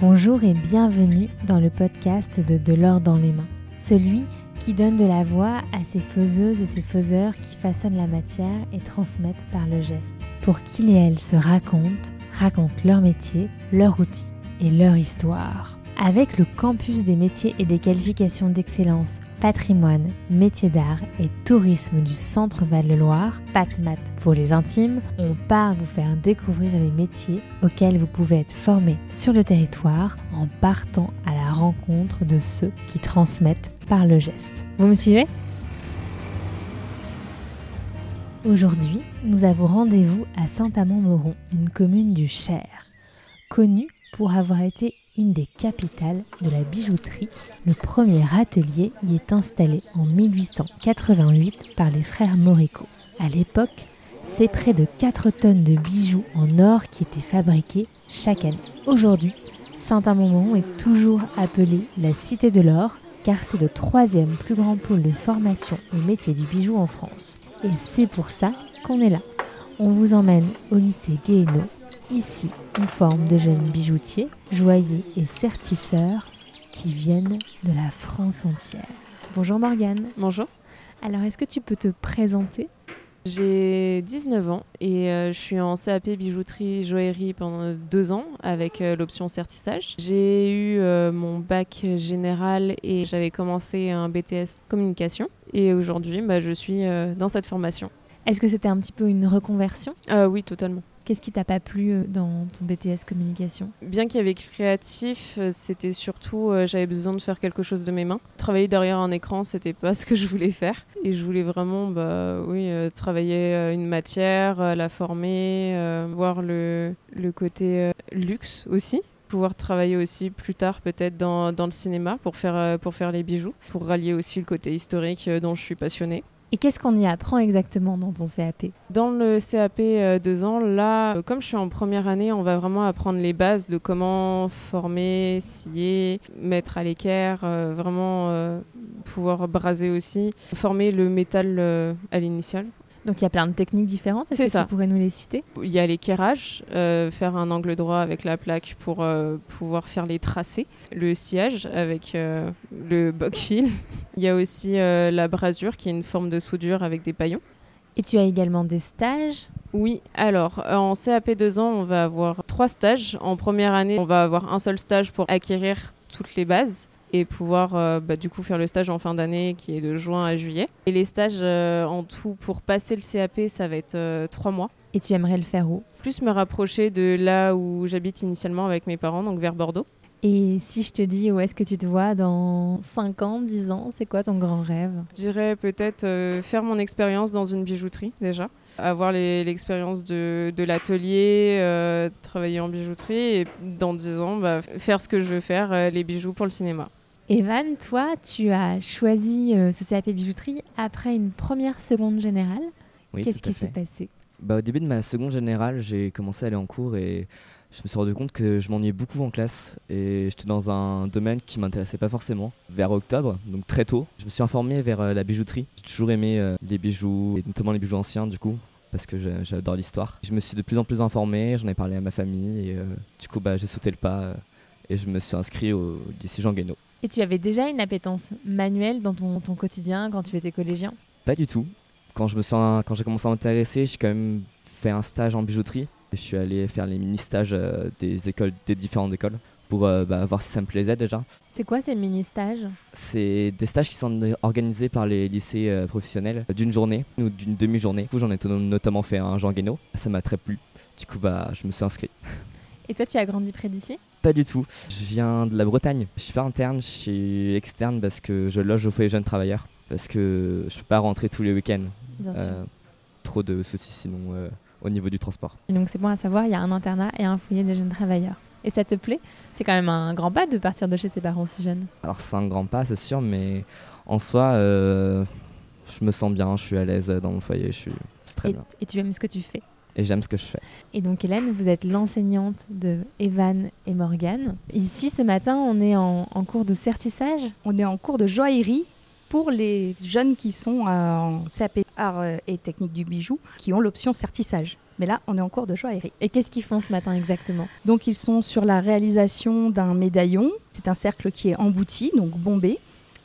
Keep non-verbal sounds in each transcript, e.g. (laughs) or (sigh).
Bonjour et bienvenue dans le podcast de De l'or dans les mains, celui qui donne de la voix à ces faiseuses et ces faiseurs qui façonnent la matière et transmettent par le geste, pour qu'ils et elles se racontent, racontent leur métier, leur outil et leur histoire. Avec le campus des métiers et des qualifications d'excellence patrimoine, métiers d'art et tourisme du Centre Val-de-Loire, PatMat pour les intimes, on part vous faire découvrir les métiers auxquels vous pouvez être formé sur le territoire en partant à la rencontre de ceux qui transmettent par le geste. Vous me suivez? Aujourd'hui, nous avons rendez-vous à Saint-Amand-Moron, une commune du Cher, connue pour avoir été une des capitales de la bijouterie. Le premier atelier y est installé en 1888 par les frères Morico. À l'époque, c'est près de 4 tonnes de bijoux en or qui étaient fabriqués chaque année. Aujourd'hui, Saint-Amand est toujours appelée la Cité de l'Or car c'est le troisième plus grand pôle de formation au métier du bijou en France. Et c'est pour ça qu'on est là. On vous emmène au lycée Guéhenno Ici, on forme de jeunes bijoutiers, joailliers et sertisseurs qui viennent de la France entière. Bonjour Morgane. Bonjour. Alors, est-ce que tu peux te présenter? J'ai 19 ans et euh, je suis en CAP bijouterie joaillerie pendant deux ans avec euh, l'option sertissage. J'ai eu euh, mon bac général et j'avais commencé un BTS communication. Et aujourd'hui, bah, je suis dans cette formation. Est-ce que c'était un petit peu une reconversion? Oui, totalement. Qu'est-ce qui t'a pas plu euh, dans ton BTS communication? Bien qu'il y avait créatif, euh, c'était surtout euh, j'avais besoin de faire quelque chose de mes mains. Travailler derrière un écran, c'était pas (laughs) ce que je voulais faire. Et je voulais vraiment, bah oui, travailler une matière, la former, voir le, le côté luxe aussi pouvoir travailler aussi plus tard peut-être dans, dans, le cinéma pour faire, pour faire les bijoux, pour rallier aussi le côté historique dont je suis passionnée. Et qu'est-ce qu'on y apprend exactement dans ton CAP Dans le CAP 2 euh, ans, là, euh, comme je suis en première année, on va vraiment apprendre les bases de comment former, scier, mettre à l'équerre, euh, vraiment pouvoir braser aussi, former le métal à l'initial. Donc il y a plein de techniques différentes. Est-ce que ça. tu pourrais nous les citer? Il y a l'équerrage, euh, faire un angle droit avec la plaque pour euh, pouvoir faire les tracés. Le sillage avec euh, le boc-fil. (laughs) Il y a aussi la brasure qui est une forme de soudure avec des paillons. Et tu as également des stages? Oui, alors en CAP 2 ans, on va avoir trois stages. En première année, on va avoir un seul stage pour acquérir toutes les bases et pouvoir euh, bah, du coup faire le stage en fin d'année qui est de juin à juillet. Et les stages euh, en tout pour passer le CAP, ça va être euh, trois mois. Et tu aimerais le faire où? Plus me rapprocher de là où j'habite initialement avec mes parents, donc vers Bordeaux. Et si je te dis où est-ce que tu te vois dans 5 ans, 10 ans, c'est quoi ton grand rêve? Je dirais peut-être faire mon expérience dans une bijouterie déjà, avoir l'expérience de, de l'atelier, travailler en bijouterie et dans 10 ans bah, faire ce que je veux faire, les bijoux pour le cinéma. Evan, toi, tu as choisi euh, ce CAP bijouterie après une première seconde générale. Qu'est-ce qui s'est passé? Bah, Au début de ma seconde générale, j'ai commencé à aller en cours et je me suis rendu compte que je m'ennuyais beaucoup en classe et j'étais dans un domaine qui m'intéressait pas forcément. Vers octobre, donc très tôt, je me suis informé vers euh, la bijouterie. J'ai toujours aimé euh, les bijoux, et notamment les bijoux anciens du coup parce que j'adore l'histoire. Je me suis de plus en plus informé, j'en ai parlé à ma famille et du coup bah, j'ai sauté le pas et je me suis inscrit au lycée Jean Guénaud. Et tu avais déjà une appétence manuelle dans ton, ton quotidien quand tu étais collégien? Pas du tout. Quand je me sens, quand j'ai commencé à m'intéresser, j'ai quand même fait un stage en bijouterie. Je suis allé faire les mini-stages euh, des écoles, des différentes écoles pour euh, bah, voir si ça me plaisait déjà. C'est quoi ces mini-stages? C'est des stages qui sont organisés par les lycées euh, professionnels d'une journée ou d'une demi-journée. Du coup, j'en ai notamment fait un Jean Guénaud. Ça m'a très plu. Du coup, bah, je me suis inscrit. (laughs) Et toi, tu as grandi près d'ici? Pas du tout. Je viens de la Bretagne. Je suis pas interne, je suis externe parce que je loge au foyer jeunes travailleurs. Parce que je peux pas rentrer tous les week-ends. Euh, trop de soucis sinon euh, au niveau du transport. Et donc c'est bon à savoir, il y a un internat et un foyer de jeunes travailleurs. Et ça te plaît? C'est quand même un grand pas de partir de chez ses parents si jeunes. Alors c'est un grand pas, c'est sûr, mais en soi, euh, je me sens bien, je suis à l'aise dans mon foyer, je suis très bien. Et tu aimes ce que tu fais? Et j'aime ce que je fais. Et donc Hélène, vous êtes l'enseignante de Evan et Morgan. Ici, ce matin, on est en, cours de certissage. On est en cours de joaillerie pour les jeunes qui sont en CAP Art et Technique du Bijou, qui ont l'option certissage. Mais là, on est en cours de joaillerie. Et qu'est-ce qu'ils font ce matin exactement? Donc, ils sont sur la réalisation d'un médaillon. C'est un cercle qui est embouti, donc bombé,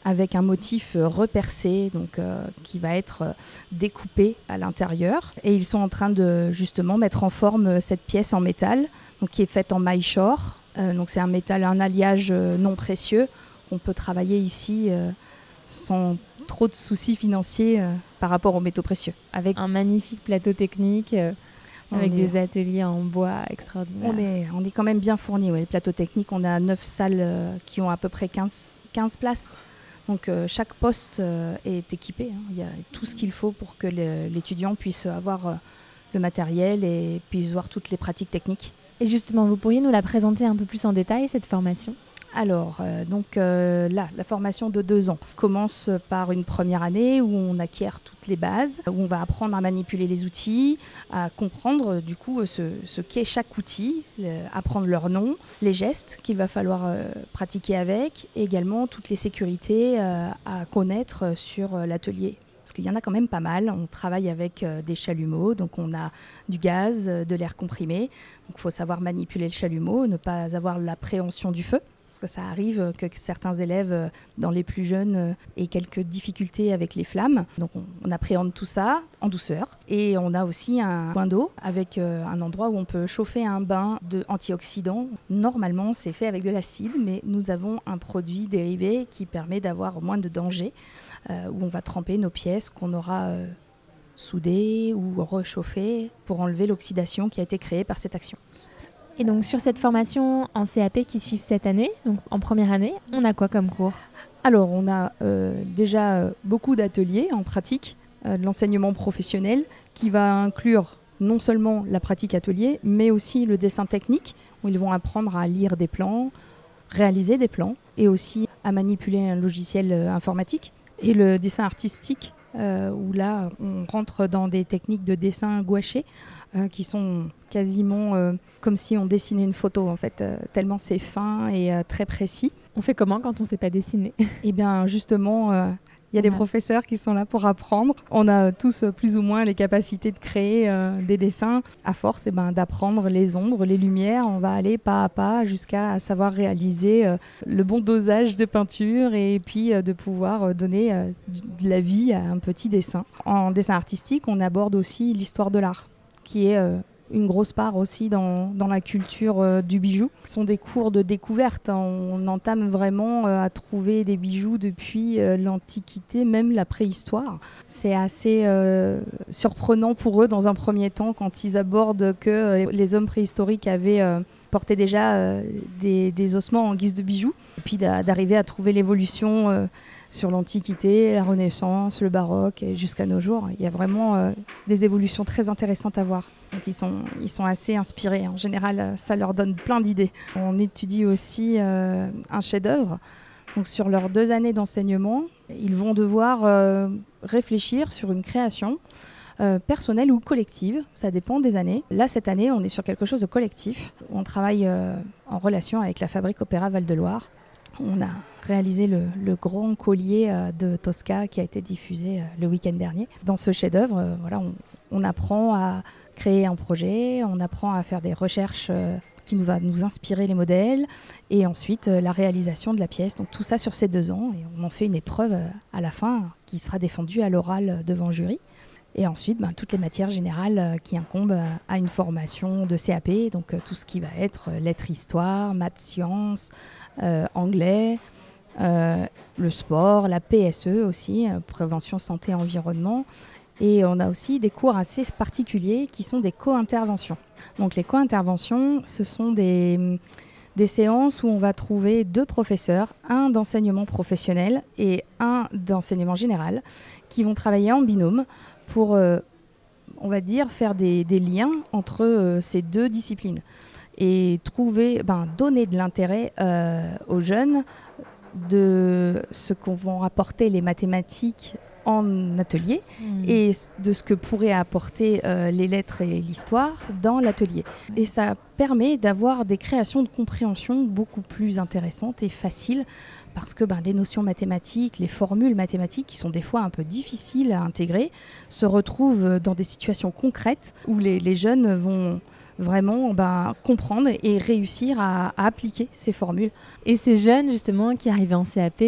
avec un motif euh, repercé, donc euh, qui va être euh, découpé à l'intérieur. Et ils sont en train de justement mettre en forme cette pièce en métal, donc qui est faite en maille shore. donc, c'est un métal, un alliage non précieux. On peut travailler ici sans trop de soucis financiers par rapport aux métaux précieux. Avec un magnifique plateau technique avec des ateliers en bois extraordinaires. On est, on est quand même bien fourni. Ouais. Les plateaux techniques, on a 9 salles euh, qui ont à peu près 15, 15 places. Donc euh, chaque poste euh, est équipé. Hein. Il y a tout ce qu'il faut pour que l'étudiant puisse avoir le matériel et puisse voir toutes les pratiques techniques. Et justement, vous pourriez nous la présenter un peu plus en détail, cette formation? Alors, euh, donc euh, là, la formation de deux ans commence par une première année où on acquiert toutes les bases, où on va apprendre à manipuler les outils, à comprendre du coup ce, qu'est chaque outil, apprendre leur nom, les gestes qu'il va falloir euh, pratiquer avec, et également toutes les sécurités à connaître sur l'atelier parce qu'il y en a quand même pas mal. On travaille avec des chalumeaux, donc on a du gaz, de l'air comprimé. Donc il faut savoir manipuler le chalumeau, ne pas avoir l'appréhension du feu. Parce que ça arrive que certains élèves, euh, dans les plus jeunes, euh, aient quelques difficultés avec les flammes. Donc on, appréhende tout ça en douceur. Et on a aussi un point d'eau avec euh, un endroit où on peut chauffer un bain de antioxydants. Normalement, c'est fait avec de l'acide, mais nous avons un produit dérivé qui permet d'avoir moins de danger, où on va tremper nos pièces qu'on aura soudées ou réchauffées pour enlever l'oxydation qui a été créée par cette action. Et donc sur cette formation en CAP qui suivent cette année, donc en première année, on a quoi comme cours? Alors on a euh, déjà euh, beaucoup d'ateliers en pratique, euh, de l'enseignement professionnel qui va inclure non seulement la pratique atelier, mais aussi le dessin technique, où ils vont apprendre à lire des plans, réaliser des plans, et aussi à manipuler un logiciel informatique. Et le dessin artistique, euh, où là, on rentre dans des techniques de dessin gouaché euh, qui sont quasiment euh, comme si on dessinait une photo, en fait, tellement c'est fin et très précis. On fait comment quand on ne sait pas dessiner? Eh bien, justement, il y a des professeurs qui sont là pour apprendre. On a tous plus ou moins les capacités de créer euh, des dessins. À force eh ben, d'apprendre les ombres, les lumières, on va aller pas à pas jusqu'à savoir réaliser euh, le bon dosage de peinture et puis euh, de pouvoir donner de la vie à un petit dessin. En dessin artistique, on aborde aussi l'histoire de l'art, qui est une grosse part aussi dans, la culture euh, du bijou. Ce sont des cours de découverte. Hein. On entame vraiment euh, à trouver des bijoux depuis euh, l'Antiquité, même la préhistoire. C'est assez surprenant pour eux dans un premier temps quand ils abordent que les hommes préhistoriques avaient porté déjà des, ossements en guise de bijoux. Et puis d'arriver à trouver l'évolution sur l'Antiquité, la Renaissance, le baroque et jusqu'à nos jours. Il y a vraiment des évolutions très intéressantes à voir. Ils sont, assez inspirés. En général, ça leur donne plein d'idées. On étudie aussi euh, un chef-d'œuvre. Donc sur leurs deux années d'enseignement, ils vont devoir euh, réfléchir sur une création euh, personnelle ou collective. Ça dépend des années. Là, cette année, on est sur quelque chose de collectif. On travaille en relation avec la Fabrique Opéra Val-de-Loire. On a réalisé le, le grand collier de Tosca qui a été diffusé le week-end dernier. Dans ce chef-d'œuvre, voilà, on, on apprend à créer un projet, on apprend à faire des recherches euh, qui nous va nous inspirer les modèles et ensuite euh, la réalisation de la pièce. Donc tout ça sur ces deux ans et on en fait une épreuve euh, à la fin qui sera défendue à l'oral devant jury. Et ensuite, ben, toutes les matières générales qui incombent à une formation de CAP, donc tout ce qui va être lettres histoire, maths sciences, anglais, le sport, la PSE aussi, prévention santé environnement, et on a aussi des cours assez particuliers qui sont des co-interventions. Donc les co-interventions, ce sont des, séances où on va trouver deux professeurs, un d'enseignement professionnel et un d'enseignement général, qui vont travailler en binôme pour, euh, on va dire, faire des, des liens entre euh, ces deux disciplines et trouver, ben, donner de l'intérêt euh, aux jeunes de ce qu'on vont apporter les mathématiques en atelier Hmm. et de ce que pourraient apporter euh, les lettres et l'histoire dans l'atelier. Et ça permet d'avoir des créations de compréhension beaucoup plus intéressantes et faciles parce que ben, les notions mathématiques, les formules mathématiques qui sont des fois un peu difficiles à intégrer, se retrouvent dans des situations concrètes où les, les jeunes vont vraiment ben, comprendre et réussir à, à appliquer ces formules. Et ces jeunes, justement, qui arrivent en CAP,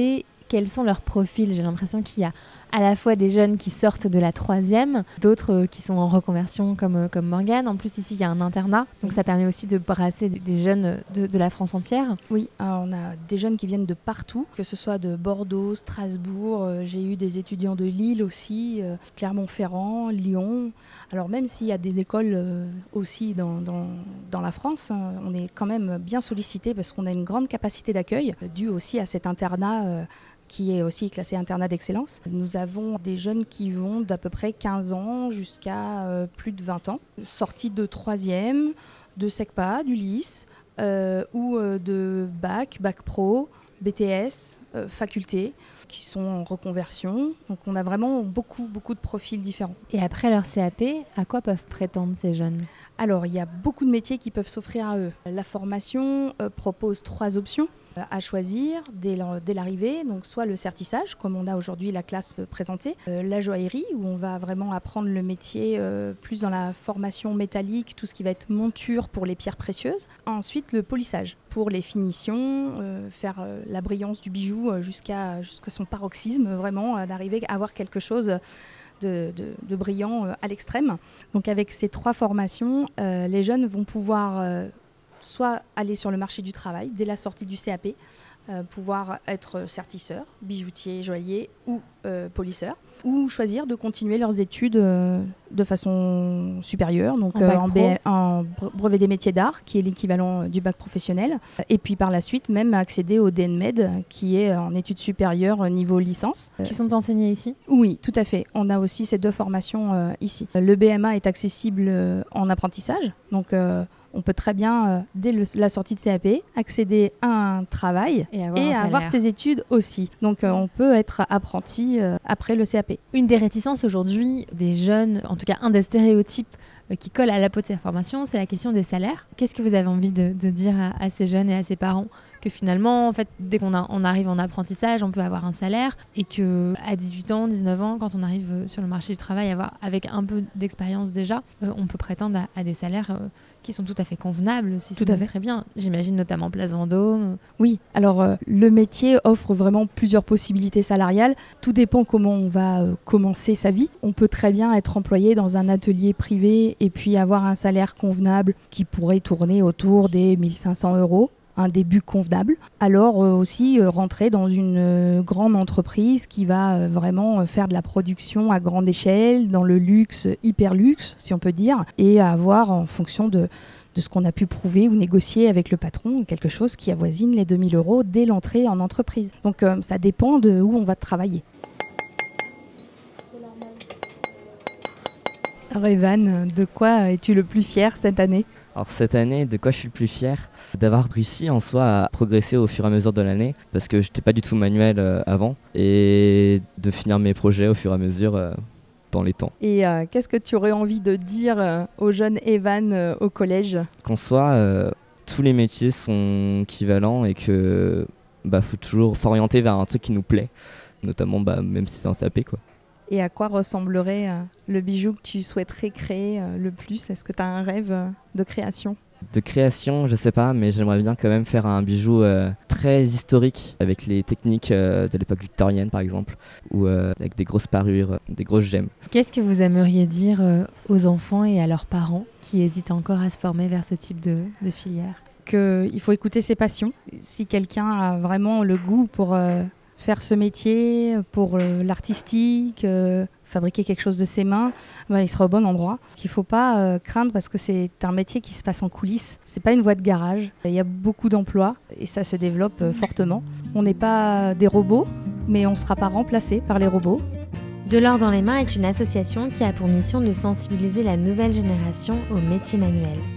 quels sont leurs profils? J'ai l'impression qu'il y a à la fois des jeunes qui sortent de la troisième, d'autres euh, qui sont en reconversion comme, euh, comme Morgane. En plus, ici, il y a un internat, donc ça permet aussi de brasser des, jeunes de, de la France entière. Oui, euh, on a des jeunes qui viennent de partout, que ce soit de Bordeaux, Strasbourg, euh, j'ai eu des étudiants de Lille aussi, euh, Clermont-Ferrand, Lyon. Alors même s'il y a des écoles euh, aussi dans, dans, dans la France, hein, on est quand même bien sollicité parce qu'on a une grande capacité d'accueil, euh, due aussi à cet internat. Qui est aussi classé internat d'excellence. Nous avons des jeunes qui vont d'à peu près 15 ans jusqu'à euh, plus de 20 ans, sortis de troisième, de SECPA, du LIS, euh, ou euh, de bac, bac pro, BTS, euh, faculté, qui sont en reconversion. Donc on a vraiment beaucoup, beaucoup de profils différents. Et après leur CAP, à quoi peuvent prétendre ces jeunes? Alors il y a beaucoup de métiers qui peuvent s'offrir à eux. La formation euh, propose trois options à choisir dès l'arrivée, donc soit le certissage, comme on a aujourd'hui la classe euh, présentée, euh, la joaillerie, où on va vraiment apprendre le métier euh, plus dans la formation métallique, tout ce qui va être monture pour les pierres précieuses. Ensuite, le polissage, pour les finitions, euh, faire euh, la brillance du bijou euh, jusqu'à son paroxysme, vraiment, euh, d'arriver à avoir quelque chose de, brillant euh, à l'extrême. Donc avec ces trois formations, euh, les jeunes vont pouvoir euh, soit aller sur le marché du travail dès la sortie du CAP, euh, pouvoir être sertisseur, bijoutier, joaillier ou euh, polisseur, ou choisir de continuer leurs études euh, de façon supérieure, donc En en, en bre- brevet des métiers d'art, qui est l'équivalent du bac professionnel, et puis par la suite même accéder au DNMED, qui est en études supérieures niveau licence. qui sont enseignés ici? Oui, tout à fait. On a aussi ces deux formations ici. Le BMA est accessible en apprentissage, donc on peut très bien, euh, dès le- la sortie de CAP, accéder à un travail et avoir, et avoir ses études aussi. Donc euh, on peut être apprenti euh, après le CAP. Une des réticences aujourd'hui des jeunes, en tout cas un des stéréotypes qui colle à la peau de ces formations, c'est la question des salaires. Qu'est-ce que vous avez envie de, de dire à, à ces jeunes et à ces parents que finalement, en fait, dès qu'on on arrive en apprentissage, on peut avoir un salaire et que à 18 ans, 19 ans, quand on arrive euh, sur le marché du travail, avoir, avec un peu d'expérience déjà, euh, on peut prétendre à, à des salaires euh, qui sont tout à fait convenables, si Tout à fait. très bien. J'imagine notamment Place Vendôme. Oui, alors euh, le métier offre vraiment plusieurs possibilités salariales. Tout dépend comment on va euh, commencer sa vie. On peut très bien être employé dans un atelier privé et puis avoir un salaire convenable qui pourrait tourner autour des 1500 euros un début convenable. Alors euh, aussi euh, rentrer dans une euh, grande entreprise qui va vraiment faire de la production à grande échelle, dans le luxe, hyper luxe si on peut dire, et avoir en fonction de, ce qu'on a pu prouver ou négocier avec le patron, quelque chose qui avoisine les 2000 euros dès l'entrée en entreprise. Donc ça dépend de où on va travailler. Alors Evan, de quoi es-tu le plus fier cette année Alors cette année, de quoi je suis le plus fier? D'avoir réussi en soi à progresser au fur et à mesure de l'année, parce que j'étais pas du tout manuel euh, avant, et de finir mes projets au fur et à mesure euh, dans les temps. Et euh, qu'est-ce que tu aurais envie de dire euh, au jeune Evan au collège? Qu'en soit, tous les métiers sont équivalents et que bah faut toujours s'orienter vers un truc qui nous plaît, notamment bah, même si c'est un CAP quoi. Et à quoi ressemblerait euh, le bijou que tu souhaiterais créer euh, le plus? Est-ce que tu as un rêve euh, de création? De création, je sais pas, mais j'aimerais bien quand même faire un bijou euh, très historique avec les techniques euh, de l'époque victorienne par exemple, ou euh, avec des grosses parures, des grosses gemmes. Qu'est-ce que vous aimeriez dire euh, aux enfants et à leurs parents qui hésitent encore à se former vers ce type de, de filière? Qu'il faut écouter ses passions. Si quelqu'un a vraiment le goût pour euh, faire ce métier, pour euh, l'artistique, euh, fabriquer quelque chose de ses mains, ben, il sera au bon endroit. Qu'il ne faut pas euh, craindre parce que c'est un métier qui se passe en coulisses. C'est pas une voie de garage. Il y a beaucoup d'emplois et ça se développe euh, fortement. On n'est pas des robots, mais on ne sera pas remplacé par les robots. De l'or dans les mains est une association qui a pour mission de sensibiliser la nouvelle génération aux métiers manuels.